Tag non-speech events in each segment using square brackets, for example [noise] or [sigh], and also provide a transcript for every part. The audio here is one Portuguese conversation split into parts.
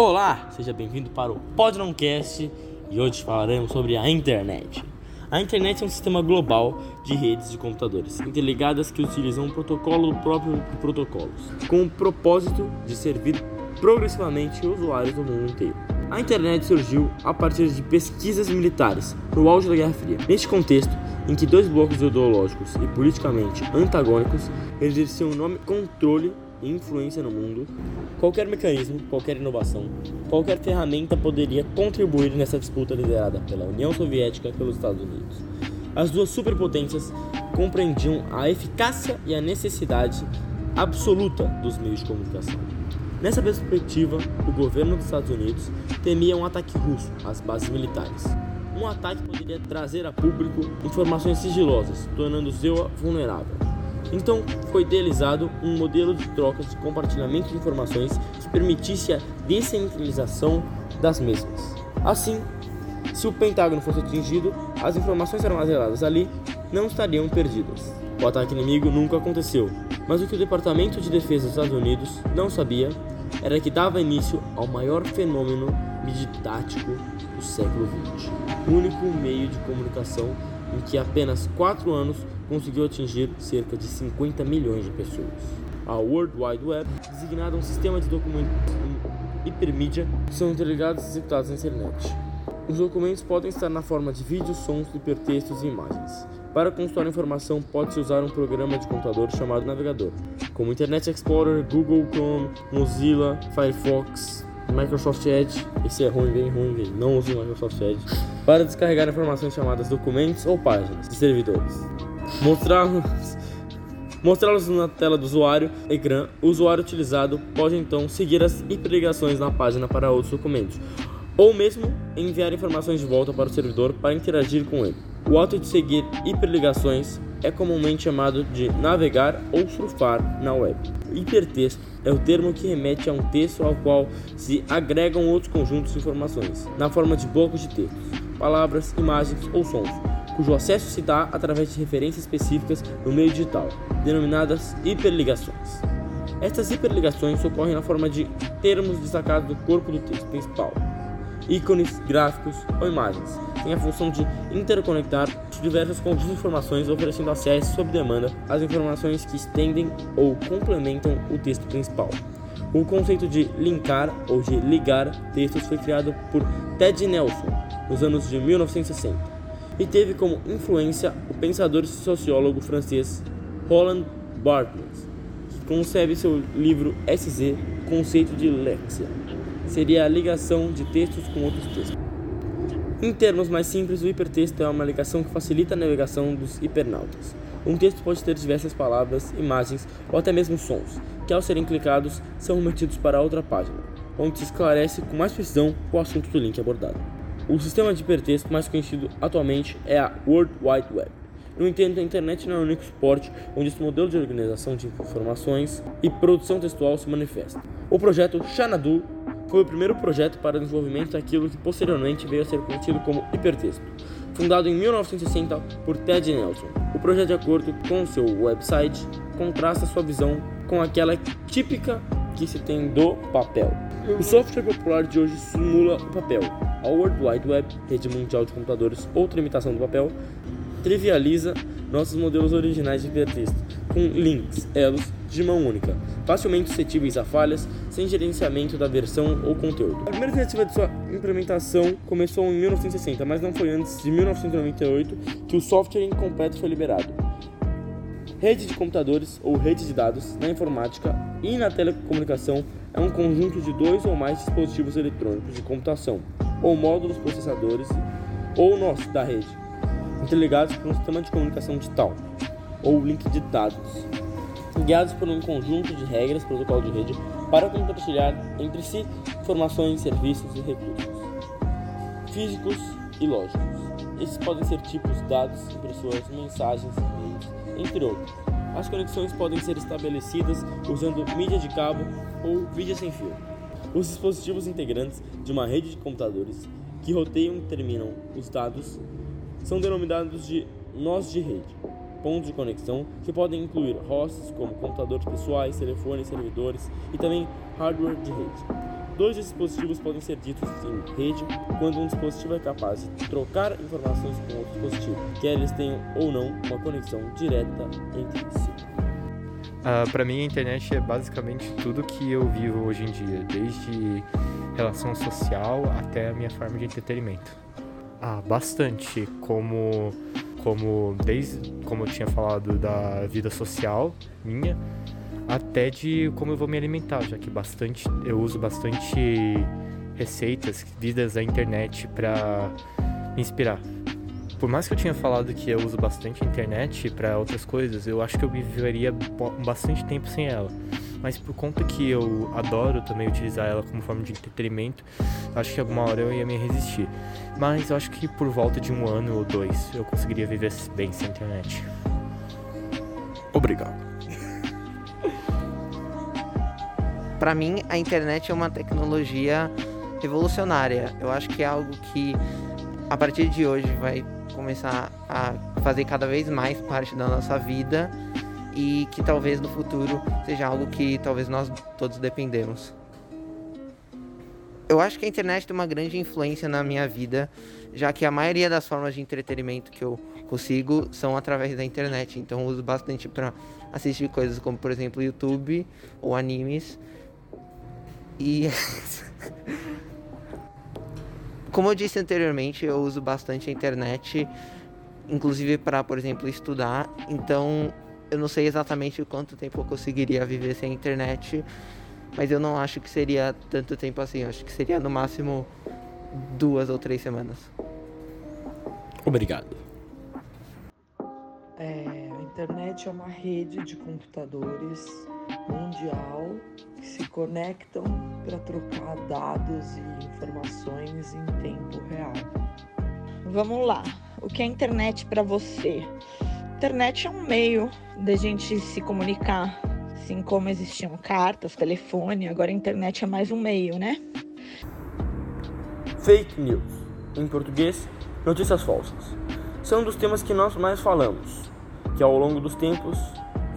Olá, seja bem-vindo para o Podnoncast e hoje falaremos sobre a internet. A internet é um sistema global de redes de computadores interligadas que utilizam um protocolo próprio de protocolos, com o propósito de servir progressivamente usuários do mundo inteiro. A internet surgiu a partir de pesquisas militares no auge da Guerra Fria. Neste contexto, em que dois blocos ideológicos e politicamente antagônicos exerciam nome controle influência no mundo, qualquer mecanismo, qualquer inovação, qualquer ferramenta poderia contribuir nessa disputa liderada pela União Soviética e pelos Estados Unidos. As duas superpotências compreendiam a eficácia e a necessidade absoluta dos meios de comunicação. Nessa perspectiva, o governo dos Estados Unidos temia um ataque russo às bases militares. Um ataque poderia trazer a público informações sigilosas, tornando seu vulnerável. Então, foi idealizado um modelo de trocas de compartilhamento de informações que permitisse a descentralização das mesmas. Assim, se o Pentágono fosse atingido, as informações armazenadas ali não estariam perdidas. O ataque inimigo nunca aconteceu, mas o que o Departamento de Defesa dos Estados Unidos não sabia era que dava início ao maior fenômeno midiático do século XX, o único meio de comunicação em que apenas quatro anos conseguiu atingir cerca de 50 milhões de pessoas. A World Wide Web, designada um sistema de documentos hipermídia que são interligados e executados na internet. Os documentos podem estar na forma de vídeos, sons, hipertextos e imagens. Para consultar informação, pode-se usar um programa de computador chamado navegador, como Internet Explorer, Google Chrome, Mozilla, Firefox, Microsoft Edge. Esse é ruim, bem ruim, bem. não use o Microsoft Edge. Para descarregar informações chamadas documentos ou páginas de servidores. Mostrá-los mostrá-los na tela do usuário, ecrã, o usuário utilizado pode então seguir as hiperligações na página para outros documentos, ou mesmo enviar informações de volta para o servidor para interagir com ele. O ato de seguir hiperligações é comumente chamado de navegar ou surfar na web. Hipertexto é o termo que remete a um texto ao qual se agregam outros conjuntos de informações, na forma de blocos de textos, palavras, imagens ou sons, cujo acesso se dá através de referências específicas no meio digital, denominadas hiperligações. Estas hiperligações ocorrem na forma de termos destacados do corpo do texto principal, ícones, gráficos ou imagens. Tem a função de interconectar diversos conjuntos de informações, oferecendo acesso sob demanda às informações que estendem ou complementam o texto principal. O conceito de linkar ou de ligar textos foi criado por Ted Nelson nos anos de 1960 e teve como influência o pensador e sociólogo francês Roland Barthes, que concebe seu livro SZ, Conceito de Lexia. Seria a ligação de textos com outros textos. Em termos mais simples, o hipertexto é uma ligação que facilita a navegação dos hipernautas. Um texto pode ter diversas palavras, imagens ou até mesmo sons, que ao serem clicados são remetidos para outra página, onde se esclarece com mais precisão o assunto do link abordado. O sistema de hipertexto mais conhecido atualmente é a World Wide Web. No entanto, a internet não é o único suporte onde esse modelo de organização de informações e produção textual se manifesta. O projeto Xanadu foi o primeiro projeto para o desenvolvimento daquilo que posteriormente veio a ser conhecido como hipertexto. Fundado em 1960 por Ted Nelson, o projeto, de acordo com seu website, contrasta sua visão com aquela típica que se tem do papel. O software popular de hoje simula o papel. A World Wide Web, rede mundial de computadores, outra imitação do papel, trivializa nossos modelos originais de hipertexto, com links, elos, de mão única, facilmente suscetíveis a falhas, sem gerenciamento da versão ou conteúdo. A primeira tentativa de sua implementação começou em 1960, mas não foi antes de 1998 que o software incompleto foi liberado. Rede de computadores ou rede de dados na informática e na telecomunicação é um conjunto de dois ou mais dispositivos eletrônicos de computação, ou módulos processadores, ou nós da rede, interligados por um sistema de comunicação digital, ou link de dados, guiados por um conjunto de regras, protocolo de rede, para compartilhar entre si informações, serviços e recursos físicos e lógicos. Esses podem ser tipos, dados, impressoras, mensagens, e-mails, entre outros. As conexões podem ser estabelecidas usando mídia de cabo ou vídeo sem fio. Os dispositivos integrantes de uma rede de computadores que roteiam e terminam os dados são denominados de nós de rede, pontos de conexão que podem incluir hosts como computadores pessoais, telefones, servidores e também hardware de rede. Dois dispositivos podem ser ditos em rede quando um dispositivo é capaz de trocar informações com outro dispositivo, quer eles tenham ou não uma conexão direta entre si. Uh, ah, para mim, a internet é basicamente tudo que eu vivo hoje em dia, desde relação social até a minha forma de entretenimento. Ah, bastante, como como desde como eu tinha falado da vida social minha, até de como eu vou me alimentar, já que bastante eu uso bastante receitas vidas da internet para me inspirar. Por mais que eu tinha falado que eu uso bastante a internet para outras coisas, eu acho que eu viveria bastante tempo sem ela. Mas por conta que eu adoro também utilizar ela como forma de entretenimento, acho que alguma hora eu ia me resistir. Mas eu acho que por volta de um ano ou dois eu conseguiria viver bem sem internet. Obrigado. Para mim, a internet é uma tecnologia revolucionária. Eu acho que é algo que a partir de hoje vai começar a fazer cada vez mais parte da nossa vida e que talvez no futuro seja algo que talvez nós todos dependemos. Eu acho que a internet tem uma grande influência na minha vida, já que a maioria das formas de entretenimento que eu consigo são através da internet. Então eu uso bastante para assistir coisas como, por exemplo, YouTube ou animes e. [laughs] Como eu disse anteriormente, eu uso bastante a internet, inclusive para, por exemplo, estudar. Então, eu não sei exatamente quanto tempo eu conseguiria viver sem a internet, mas eu não acho que seria tanto tempo assim. Eu acho que seria no máximo duas ou três semanas. Obrigado. É, a internet é uma rede de computadores mundial que se conectam para trocar dados e informações em tempo real. Vamos lá. O que é internet para você? Internet é um meio da gente se comunicar, assim como existiam cartas, telefone, agora a internet é mais um meio, né? Fake news, em português, notícias falsas, são dos temas que nós mais falamos, que ao longo dos tempos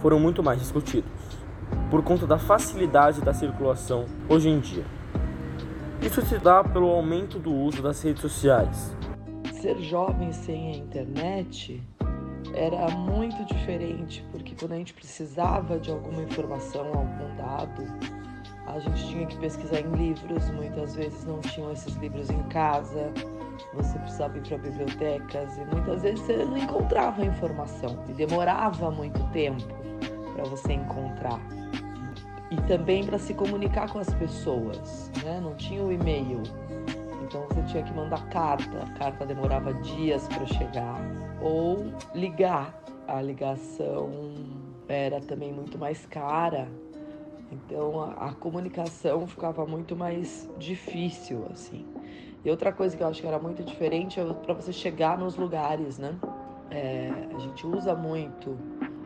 foram muito mais discutidos por conta da facilidade da circulação hoje em dia. Isso se dá pelo aumento do uso das redes sociais. Ser jovem sem a internet era muito diferente, porque quando a gente precisava de alguma informação, algum dado, a gente tinha que pesquisar em livros, muitas vezes não tinham esses livros em casa, você precisava ir para bibliotecas e muitas vezes você não encontrava a informação e demorava muito tempo para você encontrar. E também para se comunicar com as pessoas, né? Não tinha o e-mail, então você tinha que mandar carta, a carta demorava dias para chegar, ou ligar. A ligação era também muito mais cara, então a, a comunicação ficava muito mais difícil, assim. E outra coisa que eu acho que era muito diferente é para você chegar nos lugares, né? É, a gente usa muito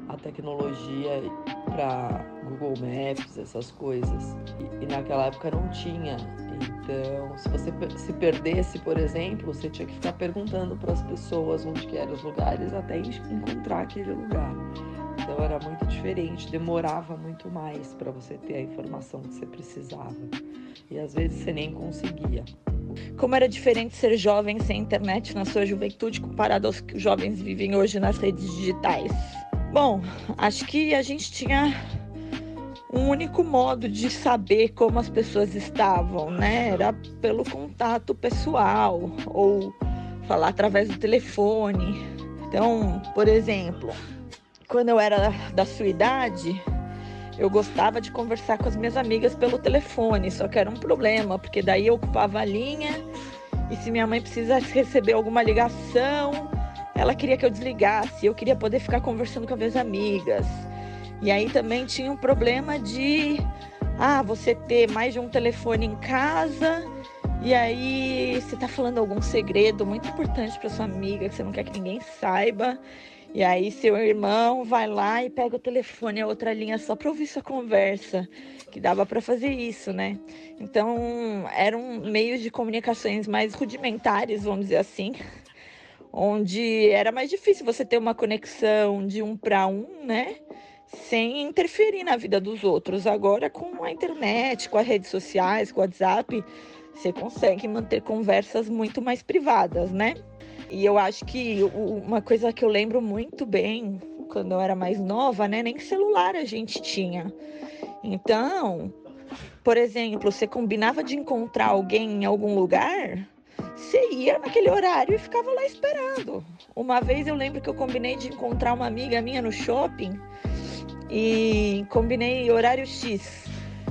a tecnologia para Google Maps, essas coisas. E, e, naquela época não tinha. Então, se você se perdesse, por exemplo, você tinha que ficar perguntando para as pessoas onde que eram os lugares até encontrar aquele lugar. Então era muito diferente, demorava muito mais para você ter a informação que você precisava. E às vezes você nem conseguia. Como era diferente ser jovem sem internet na sua juventude comparado aos que os jovens vivem hoje nas redes digitais? Bom, acho que a gente tinha um único modo de saber como as pessoas estavam, né? Era pelo contato pessoal ou falar através do telefone. Então, por exemplo, quando eu era da sua idade, eu gostava de conversar com as minhas amigas pelo telefone, só que era um problema, porque daí eu ocupava a linha e se minha mãe precisasse receber alguma ligação, ela queria que eu desligasse, eu queria poder ficar conversando com as minhas amigas. E aí também tinha um problema de ah, você ter mais de um telefone em casa e aí você tá falando algum segredo muito importante para sua amiga que você não quer que ninguém saiba. E aí seu irmão vai lá e pega o telefone a outra linha só para ouvir sua conversa, que dava para fazer isso, né? Então, eram meios de comunicações mais rudimentares, vamos dizer assim onde era mais difícil você ter uma conexão de um para um, né? Sem interferir na vida dos outros. Agora, com a internet, com as redes sociais, com o WhatsApp, você consegue manter conversas muito mais privadas, né? E eu acho que uma coisa que eu lembro muito bem quando eu era mais nova, né? Nem celular a gente tinha. Então, por exemplo, você combinava de encontrar alguém em algum lugar, você ia naquele horário e ficava lá esperando. Uma vez eu lembro que eu combinei de encontrar uma amiga minha no shopping e combinei horário X.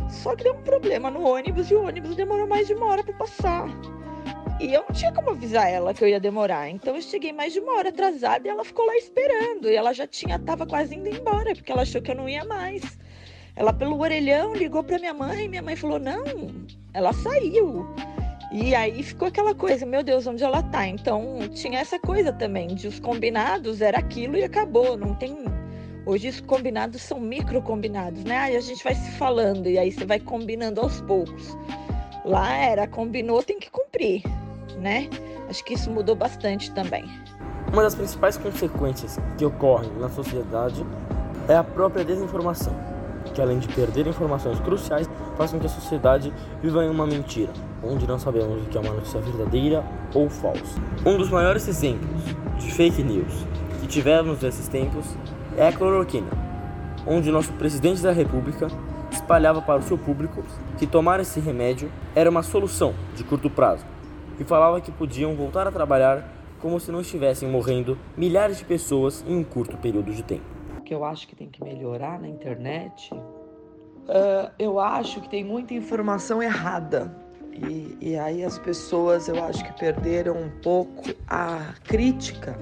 Só que deu um problema no ônibus e o ônibus demorou mais de uma hora para passar. E eu não tinha como avisar ela que eu ia demorar. Então eu cheguei mais de uma hora atrasada e ela ficou lá esperando. E ela já tinha, tava quase indo embora, porque ela achou que eu não ia mais. Ela, pelo orelhão, ligou para minha mãe. Minha mãe falou: Não, ela saiu. E aí ficou aquela coisa: Meu Deus, onde ela tá? Então tinha essa coisa também, de os combinados era aquilo e acabou. Não tem. Hoje os combinados são micro combinados, né? Aí a gente vai se falando e aí você vai combinando aos poucos. Lá era combinou, tem que cumprir né? Acho que isso mudou bastante também. Uma das principais consequências que ocorrem na sociedade é a própria desinformação, que além de perder informações cruciais, faz com que a sociedade viva em uma mentira, onde não sabemos o que é uma notícia verdadeira ou falsa. Um dos maiores exemplos de fake news que tivemos nesses tempos é a cloroquina, onde nosso presidente da República espalhava para o seu público que tomar esse remédio era uma solução de curto prazo e falava que podiam voltar a trabalhar como se não estivessem morrendo milhares de pessoas em um curto período de tempo. O que eu acho que tem que melhorar na internet, uh, eu acho que tem muita informação errada. E, e aí as pessoas, eu acho que perderam um pouco a crítica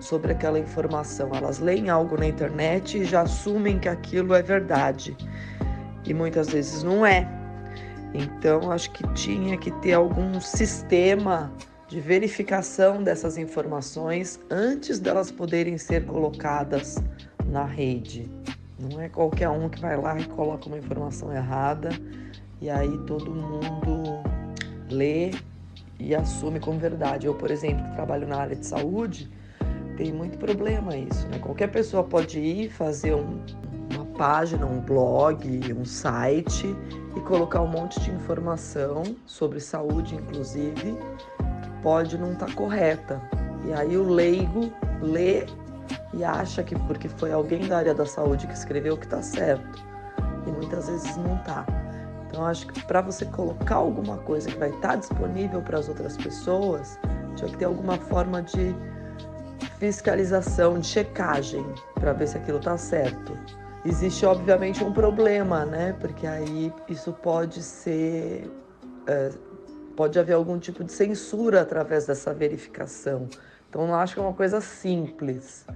sobre aquela informação. Elas leem algo na internet e já assumem que aquilo é verdade. E muitas vezes não é. Então, acho que tinha que ter algum sistema de verificação dessas informações antes delas poderem ser colocadas na rede. Não é qualquer um que vai lá e coloca uma informação errada e aí todo mundo lê e assume como verdade. Eu, por exemplo, que trabalho na área de saúde, tem muito problema isso, né? Qualquer pessoa pode ir fazer um, uma página, um blog, um site e colocar um monte de informação sobre saúde, inclusive, que pode não estar tá correta. E aí o leigo lê e acha que porque foi alguém da área da saúde que escreveu que está certo. E muitas vezes não está. Então acho que para você colocar alguma coisa que vai estar tá disponível para as outras pessoas, tinha que ter alguma forma de fiscalização, de checagem, para ver se aquilo está certo existe obviamente um problema, né? Porque aí isso pode ser. É, pode haver algum tipo de censura através dessa verificação. Então não acho que é uma coisa simples,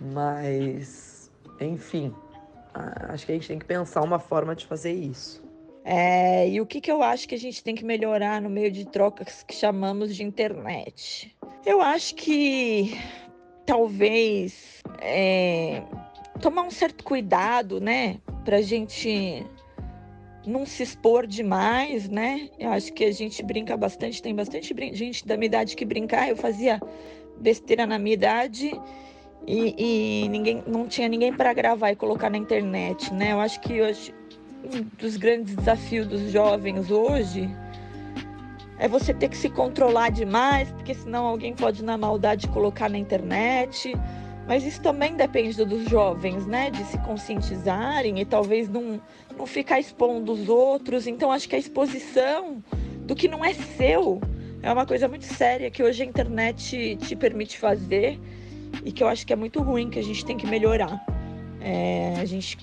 mas enfim, acho que a gente tem que pensar uma forma de fazer isso. É, e o que, que eu acho que a gente tem que melhorar no meio de trocas que chamamos de internet? Eu acho que talvez é, tomar um certo cuidado, né? Pra gente não se expor demais, né? Eu acho que a gente brinca bastante, tem bastante gente da minha idade que brincar. Eu fazia besteira na minha idade e, e ninguém, não tinha ninguém para gravar e colocar na internet, né? Eu acho que hoje um dos grandes desafios dos jovens hoje é você ter que se controlar demais, porque senão alguém pode na maldade colocar na internet. Mas isso também depende dos jovens, né? De se conscientizarem e talvez não, não ficar expondo os outros. Então, acho que a exposição do que não é seu é uma coisa muito séria que hoje a internet te permite fazer e que eu acho que é muito ruim, que a gente tem que melhorar. É, a gente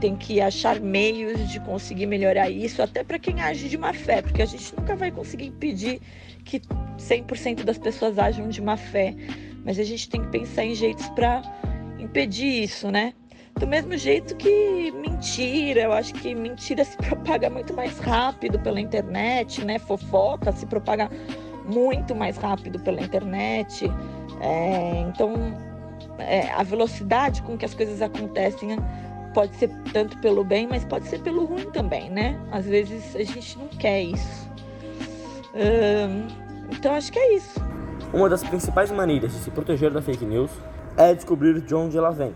tem que achar meios de conseguir melhorar isso, até para quem age de má fé, porque a gente nunca vai conseguir impedir que 100% das pessoas ajam de má fé mas a gente tem que pensar em jeitos para impedir isso, né? Do mesmo jeito que mentira, eu acho que mentira se propaga muito mais rápido pela internet, né? Fofoca se propaga muito mais rápido pela internet. É, então, é, a velocidade com que as coisas acontecem pode ser tanto pelo bem, mas pode ser pelo ruim também, né? Às vezes a gente não quer isso. então, acho que é isso. Uma das principais maneiras de se proteger da fake news é descobrir de onde ela vem,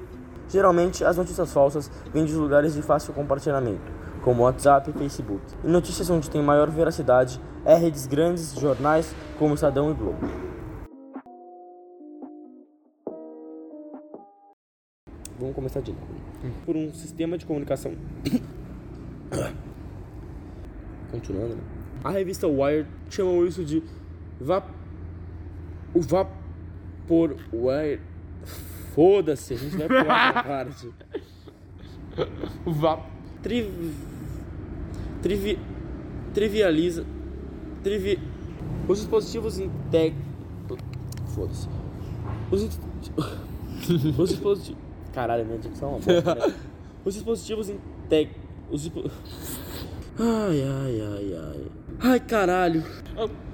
Geralmente, as notícias falsas vêm de lugares de fácil compartilhamento, como WhatsApp e Facebook. E notícias onde tem maior veracidade é redes grandes, jornais como Estadão e Globo. Vamos começar de novo. Por um sistema de comunicação. [coughs] Continuando, né? A revista Wired chamou isso de vap... o vapor Wired. Foda-se, a gente vai pular essa [laughs] parte. Vá. Tri... Trivi... Trivializa. Trivi... Os dispositivos integ... Foda-se. Os, [laughs] Os dispositivos. Caralho, minha dicção é uma bosta, né? [laughs] Os dispositivos integ... Os. [laughs] Ai, ai, ai, ai. Ai, caralho.